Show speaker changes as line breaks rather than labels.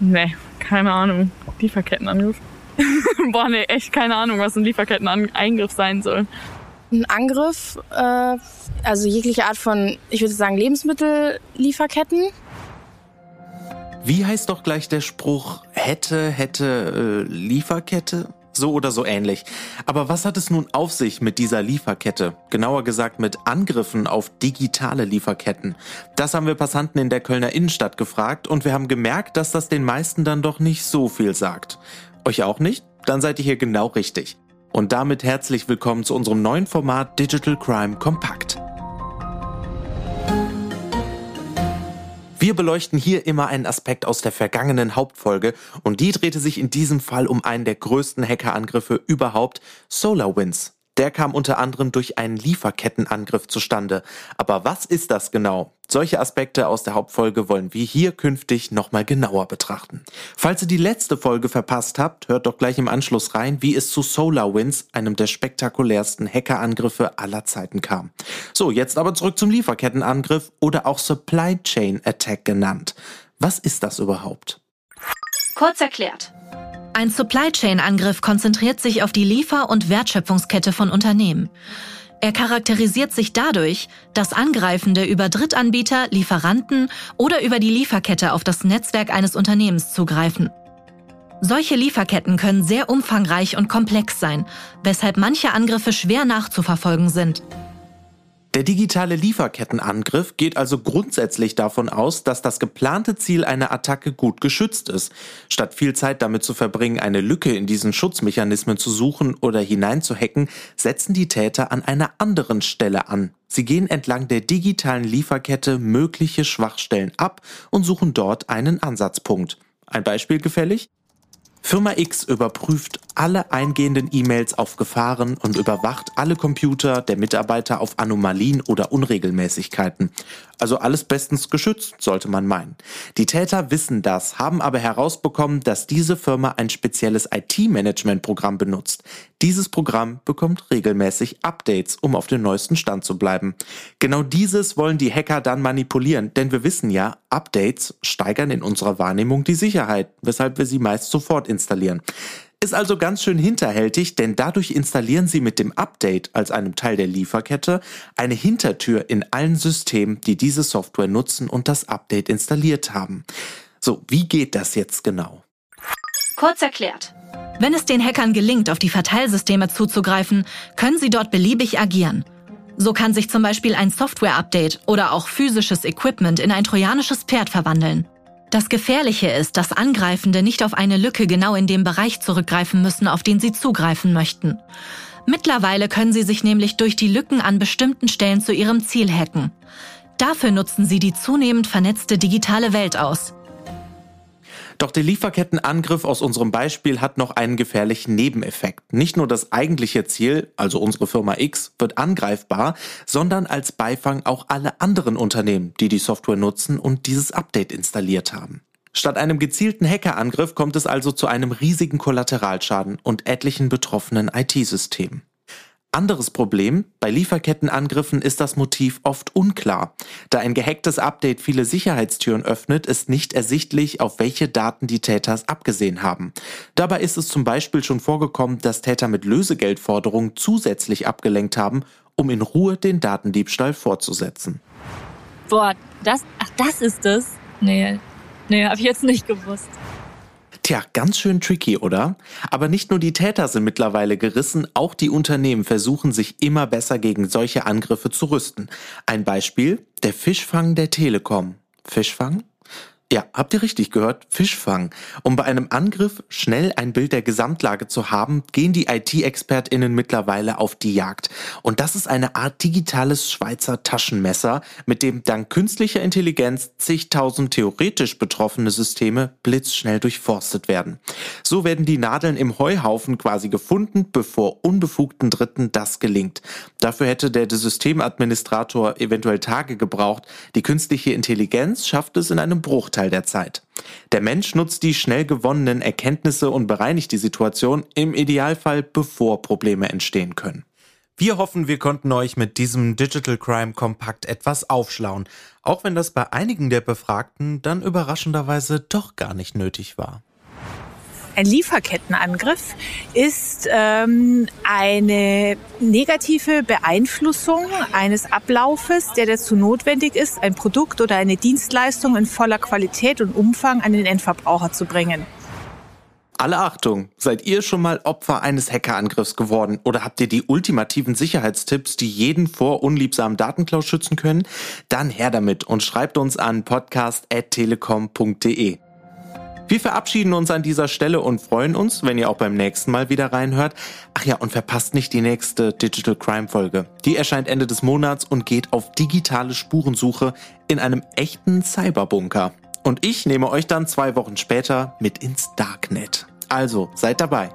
Nee, keine Ahnung. Lieferkettenangriff. Boah, nee, echt keine Ahnung, was ein Lieferketteneingriff sein soll.
Ein Angriff, äh, also jegliche Art von, ich würde sagen, Lebensmittellieferketten.
Wie heißt doch gleich der Spruch, hätte, hätte, äh, Lieferkette? So oder so ähnlich. Aber was hat es nun auf sich mit dieser Lieferkette? Genauer gesagt mit Angriffen auf digitale Lieferketten. Das haben wir Passanten in der Kölner Innenstadt gefragt und wir haben gemerkt, dass das den meisten dann doch nicht so viel sagt. Euch auch nicht? Dann seid ihr hier genau richtig. Und damit herzlich willkommen zu unserem neuen Format Digital Crime Compact. Wir beleuchten hier immer einen Aspekt aus der vergangenen Hauptfolge und die drehte sich in diesem Fall um einen der größten Hackerangriffe überhaupt, SolarWinds. Der kam unter anderem durch einen Lieferkettenangriff zustande. Aber was ist das genau? Solche Aspekte aus der Hauptfolge wollen wir hier künftig nochmal genauer betrachten. Falls ihr die letzte Folge verpasst habt, hört doch gleich im Anschluss rein, wie es zu SolarWinds, einem der spektakulärsten Hackerangriffe aller Zeiten kam. So, jetzt aber zurück zum Lieferkettenangriff oder auch Supply Chain Attack genannt. Was ist das überhaupt?
Kurz erklärt. Ein Supply Chain Angriff konzentriert sich auf die Liefer- und Wertschöpfungskette von Unternehmen. Er charakterisiert sich dadurch, dass Angreifende über Drittanbieter, Lieferanten oder über die Lieferkette auf das Netzwerk eines Unternehmens zugreifen. Solche Lieferketten können sehr umfangreich und komplex sein, weshalb manche Angriffe schwer nachzuverfolgen sind.
Der digitale Lieferkettenangriff geht also grundsätzlich davon aus, dass das geplante Ziel einer Attacke gut geschützt ist. Statt viel Zeit damit zu verbringen, eine Lücke in diesen Schutzmechanismen zu suchen oder hineinzuhacken, setzen die Täter an einer anderen Stelle an. Sie gehen entlang der digitalen Lieferkette mögliche Schwachstellen ab und suchen dort einen Ansatzpunkt. Ein Beispiel gefällig? Firma X überprüft alle eingehenden E-Mails auf Gefahren und überwacht alle Computer der Mitarbeiter auf Anomalien oder Unregelmäßigkeiten. Also alles bestens geschützt, sollte man meinen. Die Täter wissen das, haben aber herausbekommen, dass diese Firma ein spezielles IT-Management-Programm benutzt. Dieses Programm bekommt regelmäßig Updates, um auf dem neuesten Stand zu bleiben. Genau dieses wollen die Hacker dann manipulieren, denn wir wissen ja, Updates steigern in unserer Wahrnehmung die Sicherheit, weshalb wir sie meist sofort installieren. Ist also ganz schön hinterhältig, denn dadurch installieren Sie mit dem Update als einem Teil der Lieferkette eine Hintertür in allen Systemen, die diese Software nutzen und das Update installiert haben. So, wie geht das jetzt genau?
Kurz erklärt. Wenn es den Hackern gelingt, auf die Verteilsysteme zuzugreifen, können sie dort beliebig agieren. So kann sich zum Beispiel ein Software-Update oder auch physisches Equipment in ein trojanisches Pferd verwandeln. Das Gefährliche ist, dass Angreifende nicht auf eine Lücke genau in dem Bereich zurückgreifen müssen, auf den sie zugreifen möchten. Mittlerweile können sie sich nämlich durch die Lücken an bestimmten Stellen zu ihrem Ziel hacken. Dafür nutzen sie die zunehmend vernetzte digitale Welt aus.
Doch der Lieferkettenangriff aus unserem Beispiel hat noch einen gefährlichen Nebeneffekt. Nicht nur das eigentliche Ziel, also unsere Firma X, wird angreifbar, sondern als Beifang auch alle anderen Unternehmen, die die Software nutzen und dieses Update installiert haben. Statt einem gezielten Hackerangriff kommt es also zu einem riesigen Kollateralschaden und etlichen betroffenen IT-Systemen. Anderes Problem, bei Lieferkettenangriffen ist das Motiv oft unklar. Da ein gehacktes Update viele Sicherheitstüren öffnet, ist nicht ersichtlich, auf welche Daten die Täter abgesehen haben. Dabei ist es zum Beispiel schon vorgekommen, dass Täter mit Lösegeldforderungen zusätzlich abgelenkt haben, um in Ruhe den Datendiebstahl fortzusetzen.
Boah, das, ach, das ist es? Nee, nee, hab ich jetzt nicht gewusst.
Tja, ganz schön tricky, oder? Aber nicht nur die Täter sind mittlerweile gerissen, auch die Unternehmen versuchen sich immer besser gegen solche Angriffe zu rüsten. Ein Beispiel, der Fischfang der Telekom. Fischfang? Ja, habt ihr richtig gehört? Fischfang. Um bei einem Angriff schnell ein Bild der Gesamtlage zu haben, gehen die IT-ExpertInnen mittlerweile auf die Jagd. Und das ist eine Art digitales Schweizer Taschenmesser, mit dem dank künstlicher Intelligenz zigtausend theoretisch betroffene Systeme blitzschnell durchforstet werden. So werden die Nadeln im Heuhaufen quasi gefunden, bevor unbefugten Dritten das gelingt. Dafür hätte der Systemadministrator eventuell Tage gebraucht. Die künstliche Intelligenz schafft es in einem Bruchteil der Zeit. Der Mensch nutzt die schnell gewonnenen Erkenntnisse und bereinigt die Situation im Idealfall, bevor Probleme entstehen können. Wir hoffen, wir konnten euch mit diesem Digital Crime Kompakt etwas aufschlauen, auch wenn das bei einigen der Befragten dann überraschenderweise doch gar nicht nötig war.
Ein Lieferkettenangriff ist ähm, eine negative Beeinflussung eines Ablaufes, der dazu notwendig ist, ein Produkt oder eine Dienstleistung in voller Qualität und Umfang an den Endverbraucher zu bringen.
Alle Achtung, seid ihr schon mal Opfer eines Hackerangriffs geworden oder habt ihr die ultimativen Sicherheitstipps, die jeden vor unliebsamen Datenklau schützen können? Dann her damit und schreibt uns an podcast.telekom.de. Wir verabschieden uns an dieser Stelle und freuen uns, wenn ihr auch beim nächsten Mal wieder reinhört. Ach ja, und verpasst nicht die nächste Digital Crime Folge. Die erscheint Ende des Monats und geht auf digitale Spurensuche in einem echten Cyberbunker. Und ich nehme euch dann zwei Wochen später mit ins Darknet. Also seid dabei.